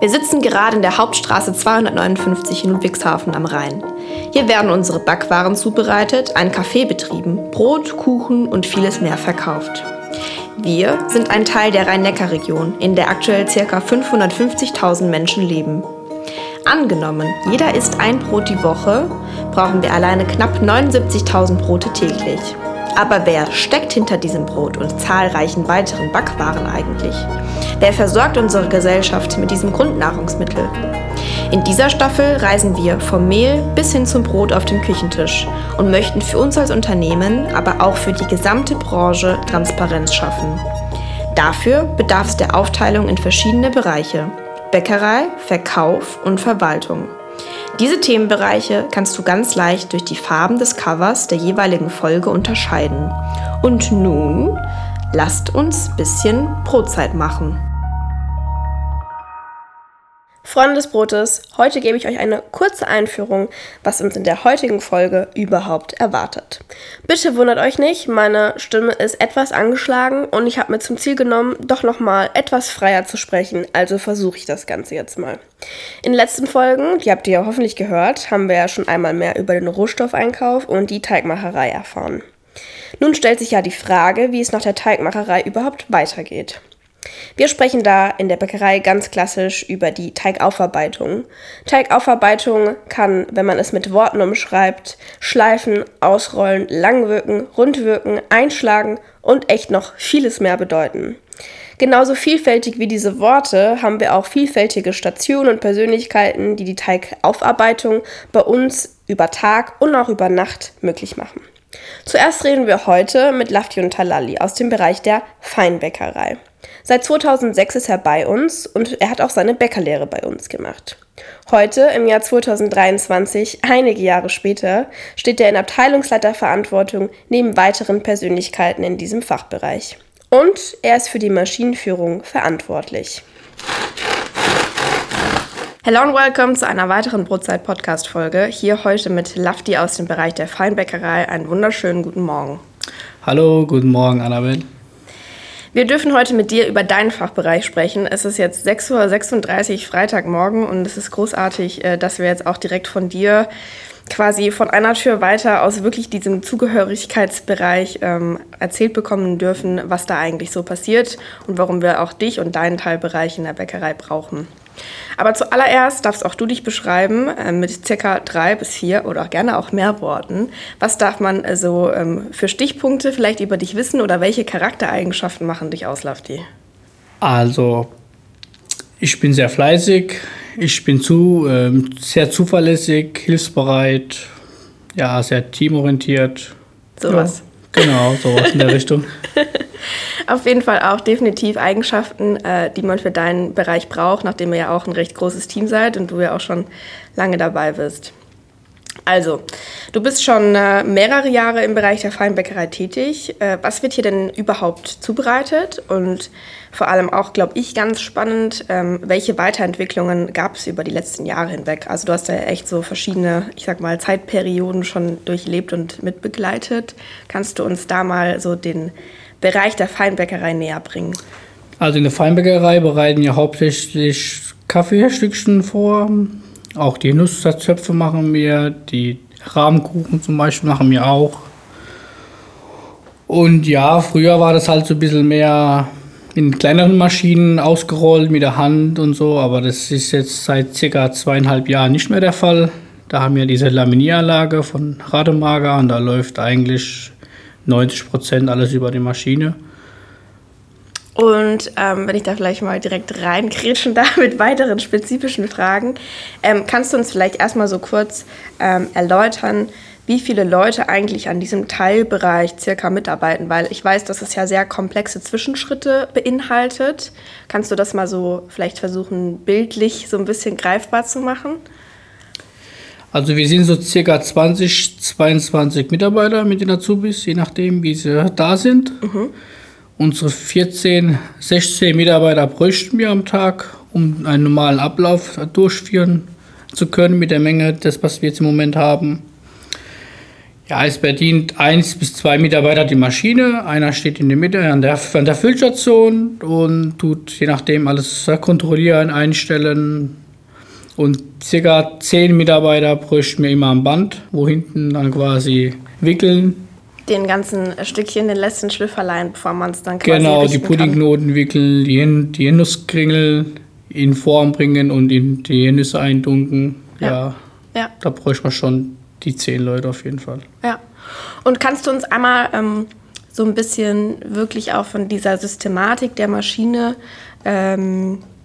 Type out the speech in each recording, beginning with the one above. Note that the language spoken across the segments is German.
Wir sitzen gerade in der Hauptstraße 259 in Ludwigshafen am Rhein. Hier werden unsere Backwaren zubereitet, ein Café betrieben, Brot, Kuchen und vieles mehr verkauft. Wir sind ein Teil der Rhein-Neckar-Region, in der aktuell ca. 550.000 Menschen leben. Angenommen, jeder isst ein Brot die Woche, brauchen wir alleine knapp 79.000 Brote täglich. Aber wer steckt hinter diesem Brot und zahlreichen weiteren Backwaren eigentlich? Wer versorgt unsere Gesellschaft mit diesem Grundnahrungsmittel? In dieser Staffel reisen wir vom Mehl bis hin zum Brot auf dem Küchentisch und möchten für uns als Unternehmen, aber auch für die gesamte Branche Transparenz schaffen. Dafür bedarf es der Aufteilung in verschiedene Bereiche. Bäckerei, Verkauf und Verwaltung. Diese Themenbereiche kannst du ganz leicht durch die Farben des Covers der jeweiligen Folge unterscheiden. Und nun lasst uns bisschen Brotzeit machen. Freunde des Brotes, heute gebe ich euch eine kurze Einführung, was uns in der heutigen Folge überhaupt erwartet. Bitte wundert euch nicht, meine Stimme ist etwas angeschlagen und ich habe mir zum Ziel genommen, doch nochmal etwas freier zu sprechen, also versuche ich das Ganze jetzt mal. In den letzten Folgen, die habt ihr ja hoffentlich gehört, haben wir ja schon einmal mehr über den Rohstoffeinkauf und die Teigmacherei erfahren. Nun stellt sich ja die Frage, wie es nach der Teigmacherei überhaupt weitergeht. Wir sprechen da in der Bäckerei ganz klassisch über die Teigaufarbeitung. Teigaufarbeitung kann, wenn man es mit Worten umschreibt, schleifen, ausrollen, langwirken, rundwirken, einschlagen und echt noch vieles mehr bedeuten. Genauso vielfältig wie diese Worte haben wir auch vielfältige Stationen und Persönlichkeiten, die die Teigaufarbeitung bei uns über Tag und auch über Nacht möglich machen. Zuerst reden wir heute mit Lafti und Talali aus dem Bereich der Feinbäckerei. Seit 2006 ist er bei uns und er hat auch seine Bäckerlehre bei uns gemacht. Heute, im Jahr 2023, einige Jahre später, steht er in Abteilungsleiterverantwortung neben weiteren Persönlichkeiten in diesem Fachbereich. Und er ist für die Maschinenführung verantwortlich. Hello und welcome zu einer weiteren Brotzeit-Podcast-Folge. Hier heute mit Lafti aus dem Bereich der Feinbäckerei. Einen wunderschönen guten Morgen. Hallo, guten Morgen, Annabelle. Wir dürfen heute mit dir über deinen Fachbereich sprechen. Es ist jetzt 6.36 Uhr Freitagmorgen und es ist großartig, äh, dass wir jetzt auch direkt von dir quasi von einer Tür weiter aus wirklich diesem Zugehörigkeitsbereich ähm, erzählt bekommen dürfen, was da eigentlich so passiert und warum wir auch dich und deinen Teilbereich in der Bäckerei brauchen. Aber zuallererst darfst auch du dich beschreiben äh, mit circa drei bis vier oder gerne auch mehr Worten. Was darf man also ähm, für Stichpunkte vielleicht über dich wissen oder welche Charaktereigenschaften machen dich aus, Lafti? Also, ich bin sehr fleißig, ich bin zu, äh, sehr zuverlässig, hilfsbereit, ja, sehr teamorientiert. Sowas. Ja, genau, sowas in der Richtung. Auf jeden Fall auch definitiv Eigenschaften, äh, die man für deinen Bereich braucht, nachdem ihr ja auch ein recht großes Team seid und du ja auch schon lange dabei bist. Also, du bist schon äh, mehrere Jahre im Bereich der Feinbäckerei tätig. Äh, was wird hier denn überhaupt zubereitet? Und vor allem auch, glaube ich, ganz spannend, ähm, welche Weiterentwicklungen gab es über die letzten Jahre hinweg? Also, du hast ja echt so verschiedene, ich sag mal, Zeitperioden schon durchlebt und mitbegleitet. Kannst du uns da mal so den Bereich der Feinbäckerei näher bringen? Also in der Feinbäckerei bereiten wir hauptsächlich Kaffeestückchen vor. Auch die Nusszerzöpfe machen wir, die Rahmenkuchen zum Beispiel machen wir auch. Und ja, früher war das halt so ein bisschen mehr in kleineren Maschinen ausgerollt mit der Hand und so, aber das ist jetzt seit circa zweieinhalb Jahren nicht mehr der Fall. Da haben wir diese Laminieranlage von Rademager und da läuft eigentlich 90 Prozent alles über die Maschine. Und ähm, wenn ich da vielleicht mal direkt reinkretschen darf mit weiteren spezifischen Fragen, ähm, kannst du uns vielleicht erstmal so kurz ähm, erläutern, wie viele Leute eigentlich an diesem Teilbereich circa mitarbeiten? Weil ich weiß, dass es ja sehr komplexe Zwischenschritte beinhaltet. Kannst du das mal so vielleicht versuchen, bildlich so ein bisschen greifbar zu machen? Also wir sind so circa 20, 22 Mitarbeiter mit den Azubis, je nachdem, wie sie da sind. Mhm. Unsere 14, 16 Mitarbeiter bräuchten wir am Tag, um einen normalen Ablauf durchführen zu können mit der Menge, das, was wir jetzt im Moment haben. Ja, es bedient eins bis zwei Mitarbeiter die Maschine. Einer steht in der Mitte an der, an der Füllstation und tut je nachdem alles kontrollieren, einstellen. Und circa zehn Mitarbeiter bräuchten wir immer am Band, wo hinten dann quasi wickeln. Den ganzen Stückchen, den letzten Schlüpferlein, bevor man es dann quasi Genau, die kann. Puddingnoten wickeln, die, Hen- die Nusskringel in Form bringen und in die Nüsse eindunken. Ja. Ja, Ja, da bräuchte man schon die zehn Leute auf jeden Fall. ja. Und kannst du uns einmal ähm, so ein bisschen wirklich auch von dieser Systematik der Maschine ähm, äh,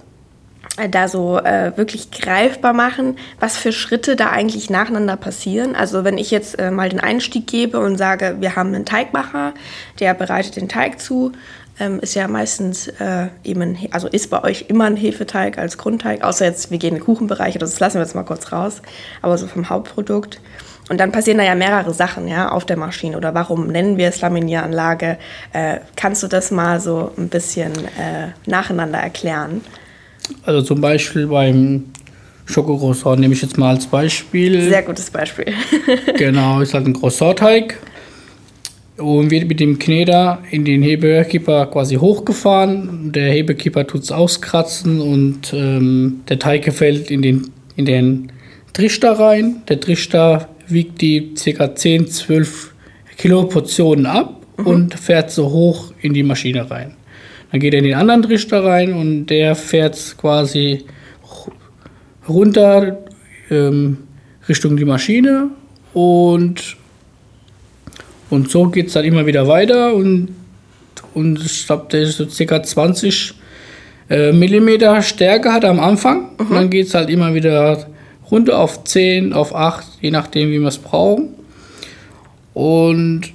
da so äh, wirklich greifbar machen, was für Schritte da eigentlich nacheinander passieren. Also wenn ich jetzt äh, mal den Einstieg gebe und sage, wir haben einen Teigmacher, der bereitet den Teig zu, ähm, ist ja meistens äh, eben, ein, also ist bei euch immer ein Hefeteig als Grundteig, außer jetzt, wir gehen in den Kuchenbereich, das lassen wir jetzt mal kurz raus, aber so vom Hauptprodukt. Und dann passieren da ja mehrere Sachen ja, auf der Maschine. Oder warum nennen wir es Laminieranlage? Äh, kannst du das mal so ein bisschen äh, nacheinander erklären? Also zum Beispiel beim Schokocroissant nehme ich jetzt mal als Beispiel. Sehr gutes Beispiel. Genau, ist halt ein Croissant-Teig und wird mit dem Kneder in den Hebekipper quasi hochgefahren. Der Hebekipper tut es auskratzen und ähm, der Teig fällt in den, in den Trichter rein. Der Trichter wiegt die ca. 10, 12 Kilo Portionen ab und fährt so hoch in die Maschine rein. Dann geht er in den anderen Trichter rein und der fährt quasi runter ähm, Richtung die Maschine und, und so geht es dann immer wieder weiter und, und ich glaube, der ist so circa 20 äh, Millimeter Stärke hat er am Anfang. Und dann geht es halt immer wieder runter auf 10, auf 8, je nachdem wie wir es brauchen. Und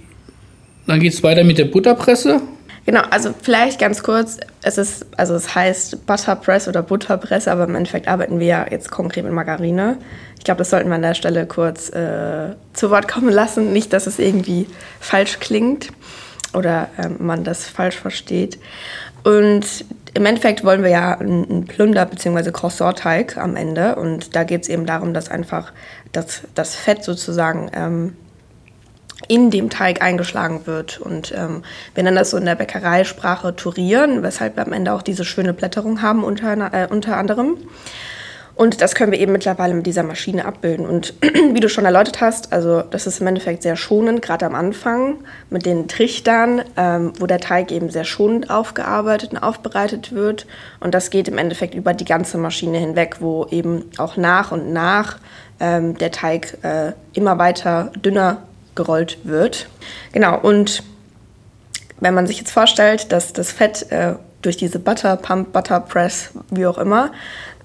dann geht es weiter mit der Butterpresse. Genau, also vielleicht ganz kurz, es ist, also es heißt Butterpress oder Butterpresse, aber im Endeffekt arbeiten wir ja jetzt konkret mit Margarine. Ich glaube, das sollten wir an der Stelle kurz äh, zu Wort kommen lassen. Nicht, dass es irgendwie falsch klingt oder ähm, man das falsch versteht. Und im Endeffekt wollen wir ja einen Plunder- bzw. Croissant-Teig am Ende. Und da geht es eben darum, dass einfach das, das Fett sozusagen ähm, in dem Teig eingeschlagen wird. Und ähm, wir nennen das so in der Bäckereisprache Turieren, weshalb wir am Ende auch diese schöne Blätterung haben unter, äh, unter anderem. Und das können wir eben mittlerweile mit dieser Maschine abbilden. Und wie du schon erläutert hast, also das ist im Endeffekt sehr schonend, gerade am Anfang mit den Trichtern, ähm, wo der Teig eben sehr schonend aufgearbeitet und aufbereitet wird. Und das geht im Endeffekt über die ganze Maschine hinweg, wo eben auch nach und nach ähm, der Teig äh, immer weiter dünner gerollt wird. Genau, und wenn man sich jetzt vorstellt, dass das Fett äh, durch diese Butter Pump, Butter Press, wie auch immer,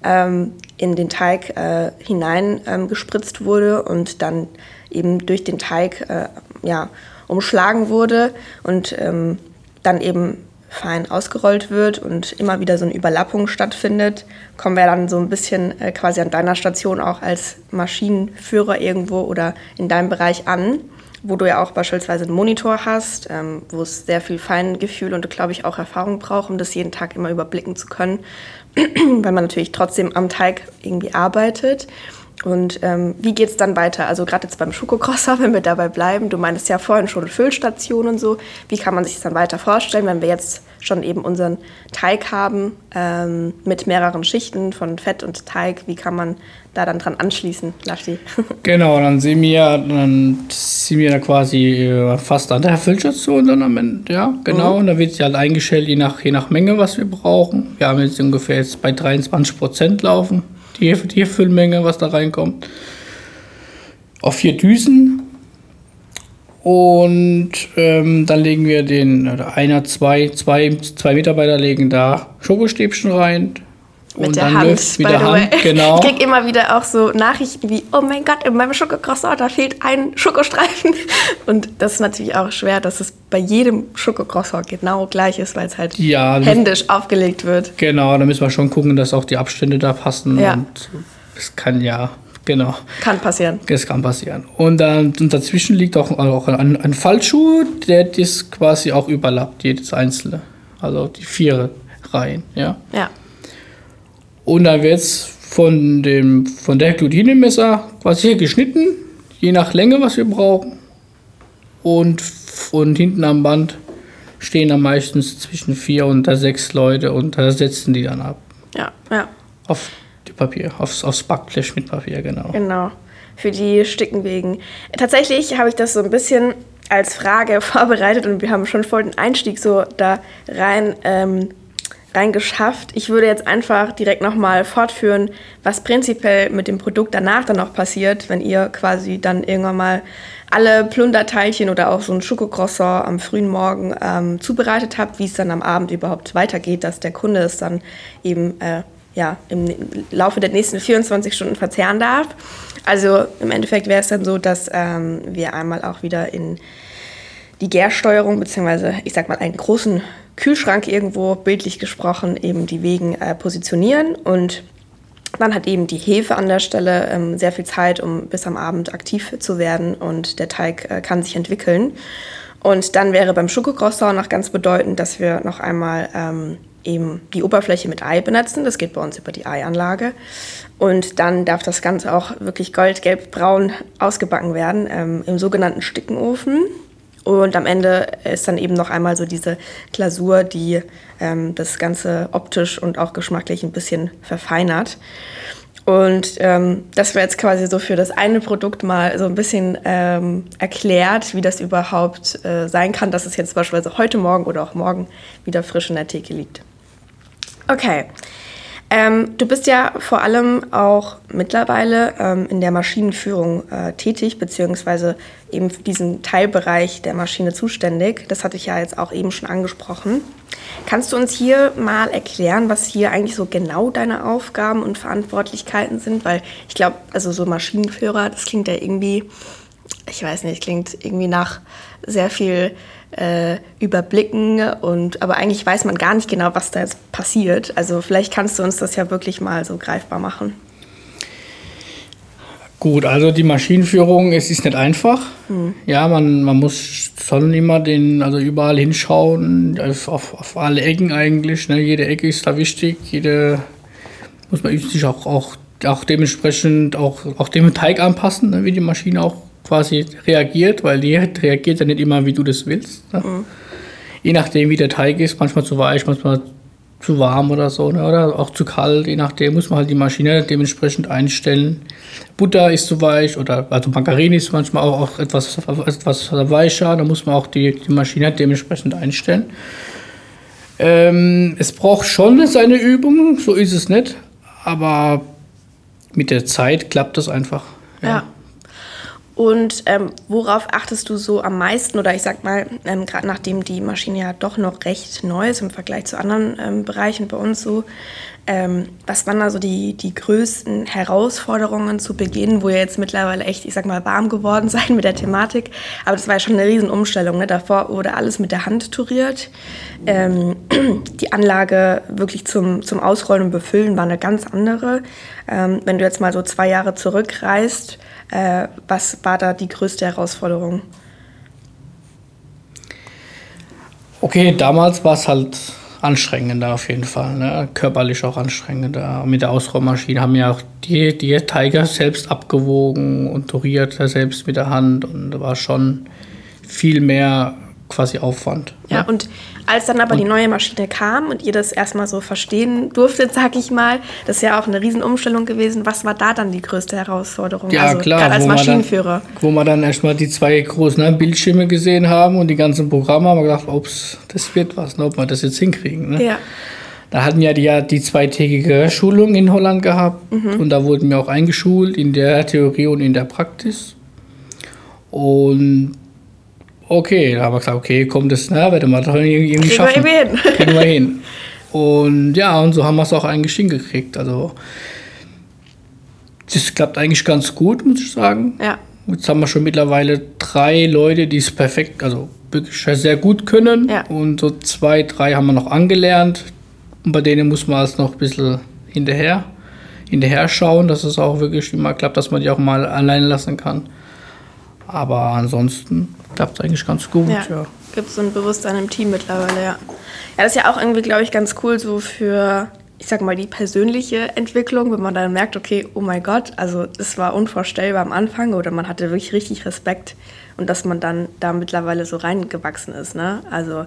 ähm, in den Teig äh, hinein ähm, gespritzt wurde und dann eben durch den Teig äh, ja, umschlagen wurde und ähm, dann eben fein ausgerollt wird und immer wieder so eine Überlappung stattfindet, kommen wir dann so ein bisschen äh, quasi an deiner Station auch als Maschinenführer irgendwo oder in deinem Bereich an, wo du ja auch beispielsweise einen Monitor hast, ähm, wo es sehr viel Feingefühl und glaube ich auch Erfahrung braucht, um das jeden Tag immer überblicken zu können, weil man natürlich trotzdem am Teig irgendwie arbeitet. Und ähm, wie geht es dann weiter? Also gerade jetzt beim Schokocrosser, wenn wir dabei bleiben, du meintest ja vorhin schon Füllstation und so. Wie kann man sich das dann weiter vorstellen, wenn wir jetzt schon eben unseren Teig haben ähm, mit mehreren Schichten von Fett und Teig? Wie kann man da dann dran anschließen, Laschi? Genau, dann sehen wir, dann sind wir da quasi äh, fast an der Füllstation dann am Ende, ja, genau. Und da wird sie halt eingestellt, je nach, je nach Menge, was wir brauchen. Wir haben jetzt ungefähr jetzt bei 23 Prozent laufen, die, die Füllmenge, was da reinkommt. Auf vier Düsen. Und ähm, dann legen wir den, oder einer, zwei, zwei, zwei Mitarbeiter legen da Schokostäbchen rein. Mit und der dann Hand, mit der Hand, genau. Ich krieg immer wieder auch so Nachrichten wie, oh mein Gott, in meinem Schokocroissant, da fehlt ein Schokostreifen. Und das ist natürlich auch schwer, dass es bei jedem Schokocroissant genau gleich ist, weil es halt Ja, händisch aufgelegt wird. Genau, da müssen wir schon gucken, dass auch die Abstände da passen. Ja. Und es kann ja, genau, Kann passieren. das kann passieren. Und, dann, und dazwischen liegt auch, auch ein, ein Fallschuh, der das quasi auch überlappt, jedes einzelne. Also die vier Reihen, ja. Ja. Und dann wird es von, dem, von der Glutinenmesser quasi hier geschnitten, je nach Länge, was wir brauchen. und, und hinten am Band stehen dann meistens zwischen vier und sechs Leute und da setzen die dann ab. Ja, ja. Auf Papier, aufs, aufs Backblech mit Papier, genau. Genau. Für die Stickenwegen. Tatsächlich habe ich das so ein bisschen als Frage vorbereitet und wir haben schon voll den Einstieg so da rein, ähm, rein geschafft. Ich würde jetzt einfach direkt nochmal fortführen, was prinzipiell mit dem Produkt danach dann noch passiert, wenn ihr quasi dann irgendwann mal alle Plunderteilchen oder auch so ein Schokocroissant am frühen Morgen ähm, zubereitet habt, wie es dann am Abend überhaupt weitergeht, dass der Kunde es dann eben äh, ja, im Laufe der nächsten 24 Stunden verzehren darf. Also im Endeffekt wäre es dann so, dass ähm, wir einmal auch wieder in die Gärsteuerung, beziehungsweise ich sag mal einen großen Kühlschrank irgendwo, bildlich gesprochen, eben die Wegen äh, positionieren und dann hat eben die Hefe an der Stelle ähm, sehr viel Zeit, um bis am Abend aktiv zu werden und der Teig äh, kann sich entwickeln. Und dann wäre beim Schokocroissant noch ganz bedeutend, dass wir noch einmal ähm, eben die Oberfläche mit Ei benetzen. Das geht bei uns über die Eianlage. Und dann darf das Ganze auch wirklich goldgelb-braun ausgebacken werden ähm, im sogenannten Stickenofen. Und am Ende ist dann eben noch einmal so diese Glasur, die ähm, das Ganze optisch und auch geschmacklich ein bisschen verfeinert. Und ähm, das wäre jetzt quasi so für das eine Produkt mal so ein bisschen ähm, erklärt, wie das überhaupt äh, sein kann, dass es jetzt beispielsweise heute Morgen oder auch morgen wieder frisch in der Theke liegt. Okay, ähm, du bist ja vor allem auch mittlerweile ähm, in der Maschinenführung äh, tätig, beziehungsweise eben für diesen Teilbereich der Maschine zuständig. Das hatte ich ja jetzt auch eben schon angesprochen. Kannst du uns hier mal erklären, was hier eigentlich so genau deine Aufgaben und Verantwortlichkeiten sind? Weil ich glaube, also so Maschinenführer, das klingt ja irgendwie, ich weiß nicht, klingt irgendwie nach sehr viel äh, überblicken und aber eigentlich weiß man gar nicht genau, was da jetzt passiert. Also vielleicht kannst du uns das ja wirklich mal so greifbar machen. Gut, also die Maschinenführung, es ist nicht einfach. Hm. Ja, man, man muss schon immer den, also überall hinschauen, auf, auf alle Ecken eigentlich. Ne? Jede Ecke ist da wichtig, jede muss man sich auch, auch, auch dementsprechend auch, auch dem Teig anpassen, ne? wie die Maschine auch quasi reagiert, weil die reagiert ja nicht immer, wie du das willst. Ne? Mhm. Je nachdem, wie der Teig ist, manchmal zu weich, manchmal zu warm oder so, ne? oder auch zu kalt, je nachdem muss man halt die Maschine dementsprechend einstellen. Butter ist zu weich oder also Margarine ist manchmal auch, auch etwas, etwas weicher, da muss man auch die, die Maschine dementsprechend einstellen. Ähm, es braucht schon seine Übung, so ist es nicht, aber mit der Zeit klappt das einfach. ja. ja. Und ähm, worauf achtest du so am meisten? Oder ich sag mal, ähm, gerade nachdem die Maschine ja doch noch recht neu ist im Vergleich zu anderen ähm, Bereichen bei uns so, ähm, was waren da so die, die größten Herausforderungen zu Beginn, wo ihr jetzt mittlerweile echt, ich sag mal, warm geworden seid mit der Thematik? Aber das war ja schon eine Riesenumstellung. Ne? Davor wurde alles mit der Hand touriert. Ähm, die Anlage wirklich zum, zum Ausrollen und Befüllen war eine ganz andere. Ähm, wenn du jetzt mal so zwei Jahre zurückreist, äh, was war da die größte Herausforderung? Okay, damals war es halt anstrengender auf jeden Fall, ne? körperlich auch anstrengender. Mit der Ausräummaschine haben wir auch die, die Tiger selbst abgewogen und turiert selbst mit der Hand und war schon viel mehr quasi Aufwand. Ja, und als dann aber und die neue Maschine kam und ihr das erstmal so verstehen durftet, sag ich mal, das ist ja auch eine Riesenumstellung gewesen. Was war da dann die größte Herausforderung? Ja, also, klar. Als Maschinenführer. Dann, wo wir dann erstmal die zwei großen ne, Bildschirme gesehen haben und die ganzen Programme, haben wir gedacht, ups, das wird was, ne, ob wir das jetzt hinkriegen. Ne? Ja. Da hatten wir ja die, die zweitägige Schulung in Holland gehabt mhm. und da wurden wir auch eingeschult in der Theorie und in der Praxis. Und okay, da haben wir gesagt, okay, kommt das, na, werde mal irgendwie Kriegen schaffen. Wir hin. Kriegen wir hin. Und ja, und so haben wir es auch eigentlich hingekriegt. Also, das klappt eigentlich ganz gut, muss ich sagen. Ja. Jetzt haben wir schon mittlerweile drei Leute, die es perfekt, also wirklich sehr gut können. Ja. Und so zwei, drei haben wir noch angelernt. Und bei denen muss man es noch ein bisschen hinterher, hinterher schauen, dass es auch wirklich immer klappt, dass man die auch mal alleine lassen kann. Aber ansonsten klappt es eigentlich ganz gut. Ja. ja. Gibt so ein Bewusstsein im Team mittlerweile, ja. Ja, das ist ja auch irgendwie, glaube ich, ganz cool so für ich sag mal, die persönliche Entwicklung, wenn man dann merkt, okay, oh mein Gott, also es war unvorstellbar am Anfang oder man hatte wirklich richtig Respekt und dass man dann da mittlerweile so reingewachsen ist, ne? Also,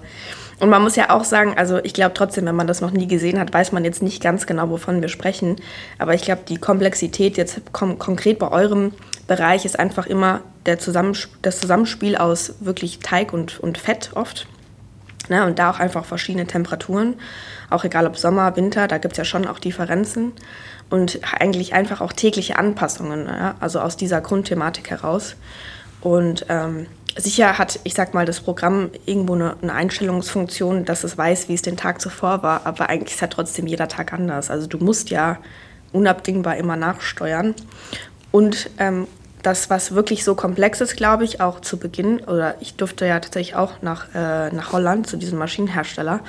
und man muss ja auch sagen, also ich glaube trotzdem, wenn man das noch nie gesehen hat, weiß man jetzt nicht ganz genau, wovon wir sprechen. Aber ich glaube, die Komplexität jetzt kon konkret bei eurem Bereich ist einfach immer der Zusammensp das Zusammenspiel aus wirklich Teig und, und Fett oft. Ne? Und da auch einfach verschiedene Temperaturen. Auch egal ob Sommer, Winter, da gibt es ja schon auch Differenzen. Und eigentlich einfach auch tägliche Anpassungen, ja? also aus dieser Grundthematik heraus. Und ähm, sicher hat, ich sag mal, das Programm irgendwo eine, eine, Einstellungsfunktion, dass es weiß, wie es den Tag zuvor war, aber eigentlich ist ja trotzdem jeder Tag anders. Also du musst ja unabdingbar immer nachsteuern. Und ähm, das, was wirklich so komplex ist, glaube ich, auch zu Beginn, oder ich durfte ja tatsächlich auch nach, äh, nach Holland zu diesem Maschinenhersteller.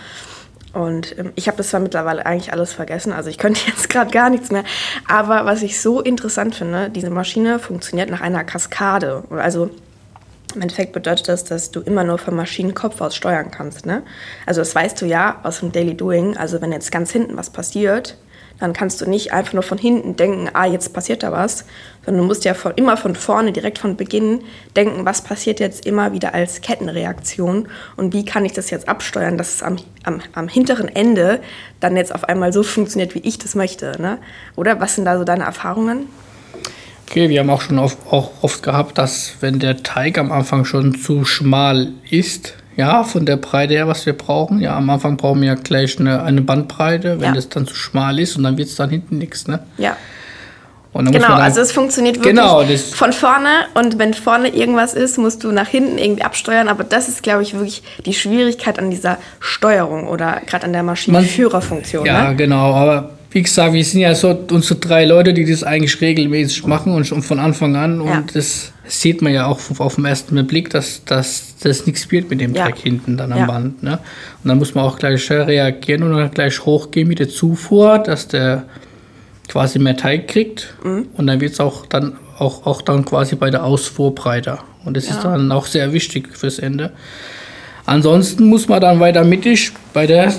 Und ähm, ich habe das zwar mittlerweile eigentlich alles vergessen, also ich könnte jetzt gerade gar nichts mehr. Aber was ich so interessant finde, diese Maschine funktioniert nach einer Kaskade. Also im Endeffekt bedeutet das, dass du immer nur vom Maschinenkopf aus steuern kannst. Ne? Also das weißt du ja aus dem Daily Doing. Also wenn jetzt ganz hinten was passiert, dann kannst du nicht einfach nur von hinten denken, ah, jetzt passiert da was, sondern du musst ja von, immer von vorne, direkt von Beginn denken, was passiert jetzt immer wieder als Kettenreaktion und wie kann ich das jetzt absteuern, dass es am, am, am hinteren Ende dann jetzt auf einmal so funktioniert, wie ich das möchte. Ne? Oder was sind da so deine Erfahrungen? Okay, wir haben auch schon oft, auch oft gehabt, dass wenn der Teig am Anfang schon zu schmal ist, ja, von der Breite her, was wir brauchen. Ja, am Anfang brauchen wir ja gleich eine, eine Bandbreite, wenn ja. das dann zu schmal ist und dann wird es dann hinten nichts, ne? Ja. genau, also es funktioniert wirklich genau, von vorne und wenn vorne irgendwas ist, musst du nach hinten irgendwie absteuern, aber das ist, glaube ich, wirklich die Schwierigkeit an dieser Steuerung oder gerade an der Maschinenführerfunktion. Ja, ne? genau, aber wie gesagt, wir sind ja so unsere drei Leute, die das eigentlich regelmäßig machen und schon von Anfang an ja. und das sieht man ja auch auf den ersten Blick, dass, dass das nichts wird mit dem ja. Dreck hinten dann am ja. Band. Ne? Und dann muss man auch gleich reagieren und dann gleich hochgehen mit der Zufuhr, dass der quasi mehr Teig kriegt. Mhm. Und dann wird es auch dann auch, auch dann quasi bei der Ausfuhr breiter. Und das ja. ist dann auch sehr wichtig fürs Ende. Ansonsten muss man dann weiter mittig bei der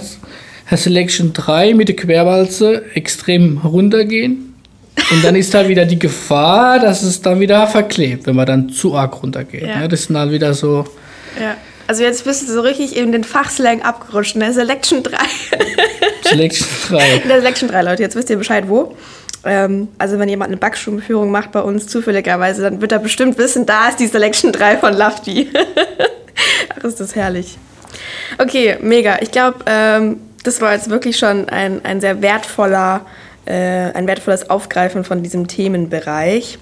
Selection 3 mit der Querwalze extrem runtergehen und dann ist da wieder die Gefahr, dass es dann wieder verklebt, wenn man dann zu arg runtergeht. Ja. Ne? Das ist dann wieder so. Ja. Also jetzt bist du so richtig in den Fachslang abgerutscht, ne? Selection 3. Selection 3. In der Selection 3, Leute, jetzt wisst ihr Bescheid, wo. Ähm, also wenn jemand eine Backstubenführung macht bei uns zufälligerweise, dann wird er bestimmt wissen, da ist die Selection 3 von Lafty. Ach, ist das herrlich. Okay, mega. Ich glaube, ähm, das war jetzt wirklich schon ein, ein sehr wertvoller äh, ein wertvolles Aufgreifen von diesem Themenbereich.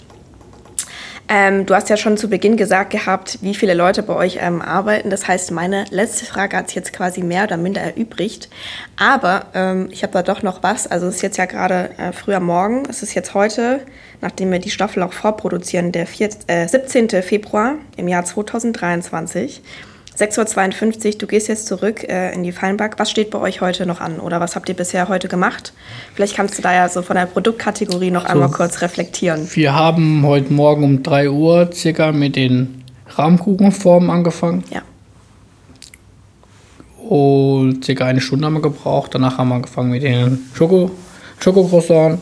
Ähm, du hast ja schon zu Beginn gesagt gehabt, wie viele Leute bei euch ähm, arbeiten. Das heißt, meine letzte Frage hat sich jetzt quasi mehr oder minder erübrigt. Aber ähm, ich habe da doch noch was. Also es ist jetzt ja gerade äh, früher Morgen. Es ist jetzt heute, nachdem wir die Staffel auch vorproduzieren, der 4, äh, 17. Februar im Jahr 2023. 6.52 Uhr, du gehst jetzt zurück äh, in die Feinback. Was steht bei euch heute noch an oder was habt ihr bisher heute gemacht? Vielleicht kannst du da ja so von der Produktkategorie noch so, einmal kurz reflektieren. Wir haben heute Morgen um 3 Uhr circa mit den Rahmkuchenformen angefangen. Ja. Und circa eine Stunde haben wir gebraucht. Danach haben wir angefangen mit den Schoko, Schokocroissant.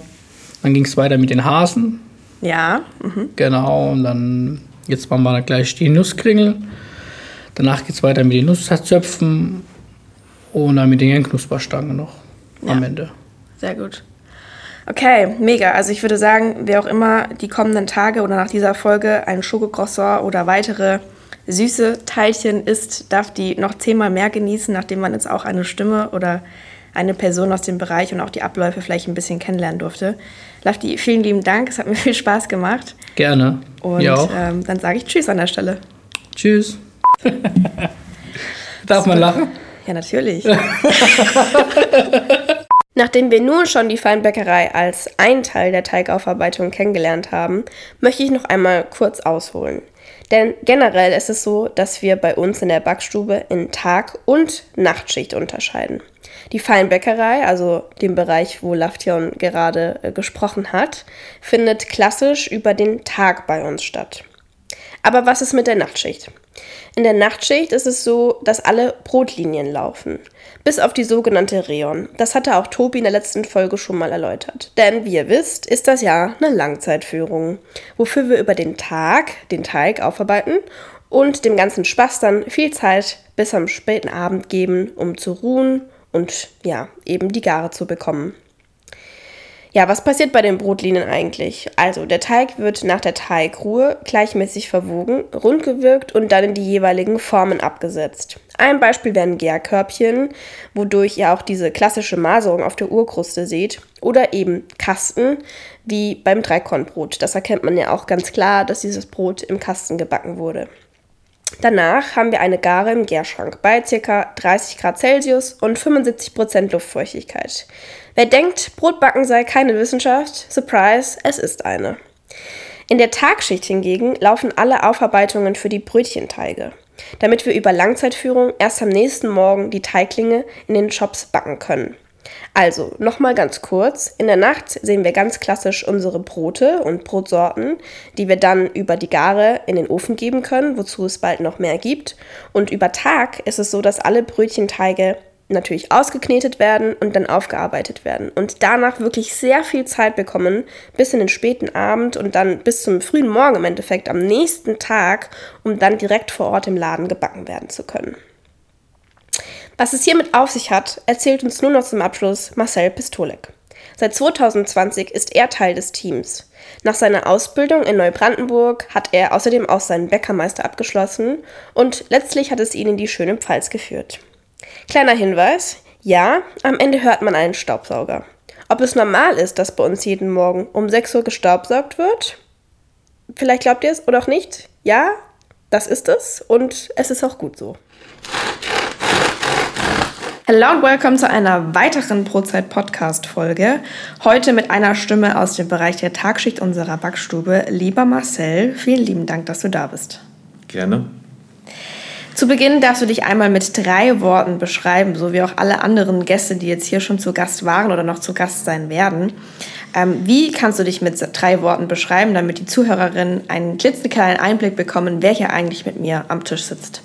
Dann ging es weiter mit den Hasen. Ja. Mhm. Genau. Und dann, jetzt machen wir gleich die Nusskringel. Danach geht es weiter mit den Nusszöpfen und dann mit den Knusperstangen noch ja. am Ende. Sehr gut. Okay, mega. Also ich würde sagen, wer auch immer die kommenden Tage oder nach dieser Folge ein Schokocroissant oder weitere süße Teilchen isst, darf die noch zehnmal mehr genießen, nachdem man jetzt auch eine Stimme oder eine Person aus dem Bereich und auch die Abläufe vielleicht ein bisschen kennenlernen durfte. Lafti, vielen lieben Dank. Es hat mir viel Spaß gemacht. Gerne. Und ähm, dann sage ich Tschüss an der Stelle. Tschüss. Darf man lachen? Ja, natürlich. Nachdem wir nun schon die Feinbäckerei als ein Teil der Teigaufarbeitung kennengelernt haben, möchte ich noch einmal kurz ausholen. Denn generell ist es so, dass wir bei uns in der Backstube in Tag- und Nachtschicht unterscheiden. Die Feinbäckerei, also dem Bereich, wo Laftion gerade äh, gesprochen hat, findet klassisch über den Tag bei uns statt. Aber was ist mit der Nachtschicht? In der Nachtschicht ist es so, dass alle Brotlinien laufen. Bis auf die sogenannte Reon. Das hatte auch Tobi in der letzten Folge schon mal erläutert. Denn wie ihr wisst, ist das ja eine Langzeitführung, wofür wir über den Tag den Teig aufarbeiten und dem ganzen Spaß dann viel Zeit bis am späten Abend geben, um zu ruhen und ja, eben die Gare zu bekommen. Ja, was passiert bei den Brotlinien eigentlich? Also, der Teig wird nach der Teigruhe gleichmäßig verwogen, rundgewirkt und dann in die jeweiligen Formen abgesetzt. Ein Beispiel wären Gärkörbchen, wodurch ihr auch diese klassische Maserung auf der Urkruste seht, oder eben Kasten, wie beim Dreikornbrot. Das erkennt man ja auch ganz klar, dass dieses Brot im Kasten gebacken wurde. Danach haben wir eine Gare im Gärschrank bei ca. 30 Grad Celsius und 75% Luftfeuchtigkeit. Wer denkt, Brotbacken sei keine Wissenschaft, surprise, es ist eine. In der Tagschicht hingegen laufen alle Aufarbeitungen für die Brötchenteige, damit wir über Langzeitführung erst am nächsten Morgen die Teiglinge in den Shops backen können. Also, nochmal ganz kurz. In der Nacht sehen wir ganz klassisch unsere Brote und Brotsorten, die wir dann über die Gare in den Ofen geben können, wozu es bald noch mehr gibt. Und über Tag ist es so, dass alle Brötchenteige natürlich ausgeknetet werden und dann aufgearbeitet werden. Und danach wirklich sehr viel Zeit bekommen, bis in den späten Abend und dann bis zum frühen Morgen im Endeffekt am nächsten Tag, um dann direkt vor Ort im Laden gebacken werden zu können. Was es hiermit auf sich hat, erzählt uns nur noch zum Abschluss Marcel Pistolek. Seit 2020 ist er Teil des Teams. Nach seiner Ausbildung in Neubrandenburg hat er außerdem auch seinen Bäckermeister abgeschlossen und letztlich hat es ihn in die schöne Pfalz geführt. Kleiner Hinweis, ja, am Ende hört man einen Staubsauger. Ob es normal ist, dass bei uns jeden Morgen um 6 Uhr gestaubsaugt wird? Vielleicht glaubt ihr es oder auch nicht? Ja, das ist es und es ist auch gut so. Hello und welcome zu einer weiteren Brotzeit-Podcast-Folge. Heute mit einer Stimme aus dem Bereich der Tagschicht unserer Backstube. Lieber Marcel, vielen lieben Dank, dass du da bist. Gerne. Zu Beginn darfst du dich einmal mit drei Worten beschreiben, so wie auch alle anderen Gäste, die jetzt hier schon zu Gast waren oder noch zu Gast sein werden. Ähm, wie kannst du dich mit drei Worten beschreiben, damit die Zuhörerinnen einen klitzekleinen Einblick bekommen, wer hier eigentlich mit mir am Tisch sitzt?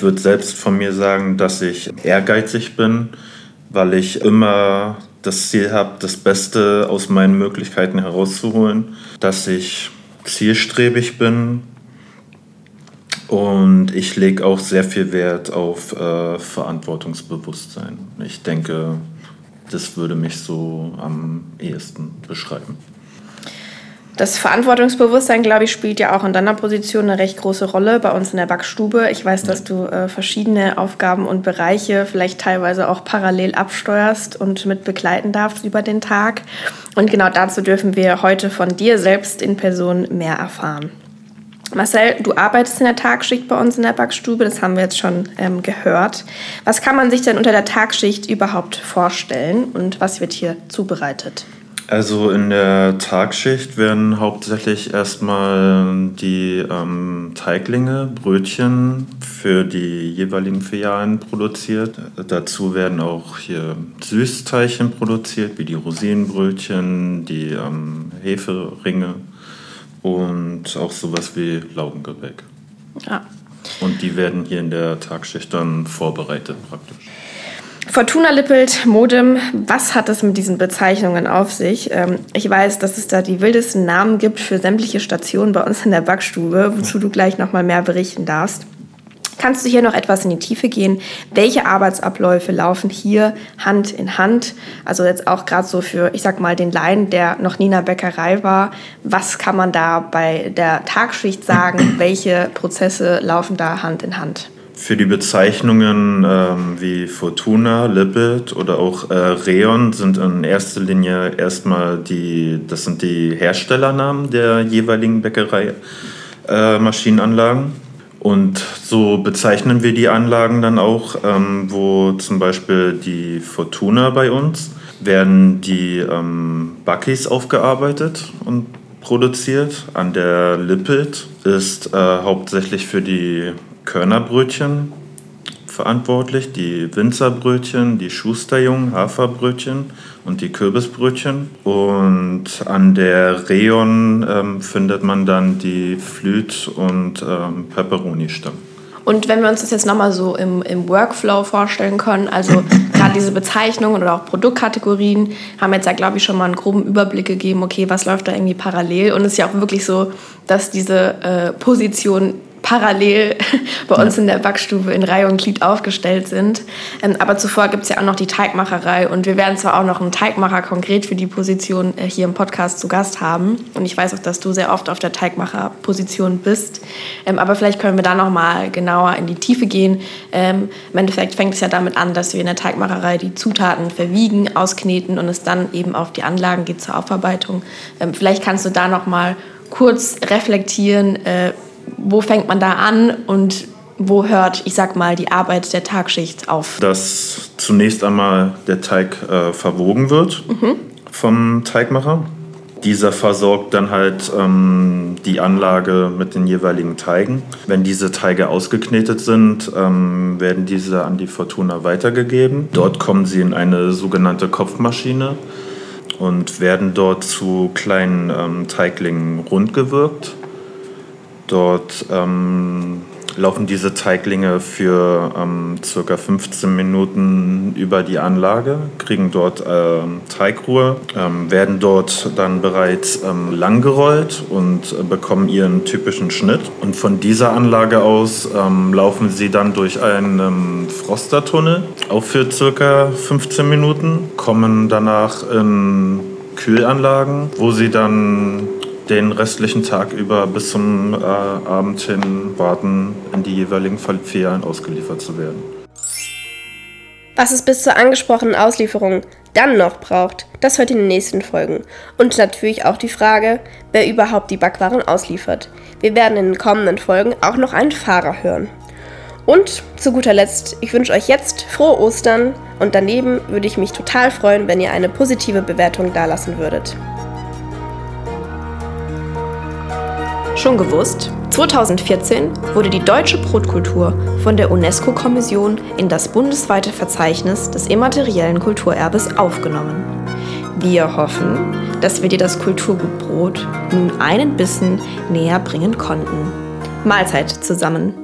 Würde selbst von mir sagen, dass ich ehrgeizig bin, weil ich immer das Ziel habe, das Beste aus meinen Möglichkeiten herauszuholen, dass ich zielstrebig bin und ich lege auch sehr viel Wert auf äh, Verantwortungsbewusstsein. Ich denke, das würde mich so am ehesten beschreiben. Das Verantwortungsbewusstsein, glaube ich, spielt ja auch in deiner Position eine recht große Rolle bei uns in der Backstube. Ich weiß, dass du äh, verschiedene Aufgaben und Bereiche vielleicht teilweise auch parallel absteuerst und mit begleiten darfst über den Tag. Und genau dazu dürfen wir heute von dir selbst in Person mehr erfahren. Marcel, du arbeitest in der Tagschicht bei uns in der Backstube, das haben wir jetzt schon ähm, gehört. Was kann man sich denn unter der Tagschicht überhaupt vorstellen und was wird hier zubereitet? Also in der Tagschicht werden hauptsächlich erstmal die ähm, Teiglinge, Brötchen für die jeweiligen Filialen produziert. Dazu werden auch hier Süßteilchen produziert, wie die Rosinenbrötchen, die ähm, Heferinge und auch sowas wie Laugengebäck. Ja. Und die werden hier in der Tagschicht dann vorbereitet praktisch. Fortuna Lippelt, Modem, was hat es mit diesen Bezeichnungen auf sich? Ähm, ich weiß, dass es da die wildesten Namen gibt für sämtliche Stationen bei uns in der Backstube, wozu du gleich nochmal mehr berichten darfst. Kannst du hier noch etwas in die Tiefe gehen? Welche Arbeitsabläufe laufen hier Hand in Hand? Also jetzt auch gerade so für, ich sag mal, den Laien, der noch nie in der Bäckerei war. Was kann man da bei der Tagschicht sagen? Welche Prozesse laufen da Hand in Hand? Für die Bezeichnungen ähm, wie Fortuna, Lippet oder auch äh, Reon sind in erster Linie erstmal die, das sind die Herstellernamen der jeweiligen Bäckereimaschinenanlagen. Äh, und so bezeichnen wir die Anlagen dann auch, ähm, wo zum Beispiel die Fortuna bei uns werden die ähm, Buckys aufgearbeitet und produziert. An der Lippet ist äh, hauptsächlich für die Körnerbrötchen verantwortlich, die Winzerbrötchen, die Schusterjungen, Haferbrötchen und die Kürbisbrötchen. Und an der Reon ähm, findet man dann die Flüt- und ähm, Peperoni-Stangen. Und wenn wir uns das jetzt nochmal so im, im Workflow vorstellen können, also gerade diese Bezeichnungen oder auch Produktkategorien haben jetzt ja, glaube ich, schon mal einen groben Überblick gegeben, okay, was läuft da irgendwie parallel. Und es ist ja auch wirklich so, dass diese äh, Position parallel bei uns in der Backstube in Reihe und Glied aufgestellt sind. Ähm, aber zuvor gibt es ja auch noch die Teigmacherei und wir werden zwar auch noch einen Teigmacher konkret für die Position äh, hier im Podcast zu Gast haben und ich weiß auch, dass du sehr oft auf der Teigmacherposition bist, ähm, aber vielleicht können wir da noch mal genauer in die Tiefe gehen. Ähm, Im Endeffekt fängt es ja damit an, dass wir in der Teigmacherei die Zutaten verwiegen, auskneten und es dann eben auf die Anlagen geht zur Aufarbeitung. Vielleicht kannst du da noch mal kurz reflektieren, äh, wo fängt man da an und wo hört, ich sag mal, die Arbeit der Tagschicht auf? Dass zunächst einmal der Teig äh, verwogen wird mhm. vom Teigmacher. Dieser versorgt dann halt ähm, die Anlage mit den jeweiligen Teigen. Wenn diese Teige ausgeknetet sind, ähm, werden diese an die Fortuna weitergegeben. Dort kommen sie in eine sogenannte Kopfmaschine und werden dort zu kleinen ähm, Teiglingen rundgewirkt. Dort ähm, laufen diese Teiglinge für ähm, circa 15 Minuten über die Anlage, kriegen dort äh, Teigruhe, ähm, werden dort dann bereits ähm, langgerollt und äh, bekommen ihren typischen Schnitt. Und von dieser Anlage aus ähm, laufen sie dann durch einen ähm, Frostertunnel, auch für circa 15 Minuten, kommen danach in Kühlanlagen, wo sie dann den restlichen Tag über bis zum äh, Abend hin warten, in die jeweiligen Filialen ausgeliefert zu werden. Was es bis zur angesprochenen Auslieferung dann noch braucht, das hört in den nächsten Folgen. Und natürlich auch die Frage, wer überhaupt die Backwaren ausliefert. Wir werden in den kommenden Folgen auch noch einen Fahrer hören. Und zu guter Letzt, ich wünsche euch jetzt frohe Ostern und daneben würde ich mich total freuen, wenn ihr eine positive Bewertung dalassen würdet. Schon gewusst? 2014 wurde die deutsche Brotkultur von der UNESCO-Kommission in das bundesweite Verzeichnis des immateriellen Kulturerbes aufgenommen. Wir hoffen, dass wir dir das Kulturgut Brot nun einen Bissen näher bringen konnten. Mahlzeit zusammen!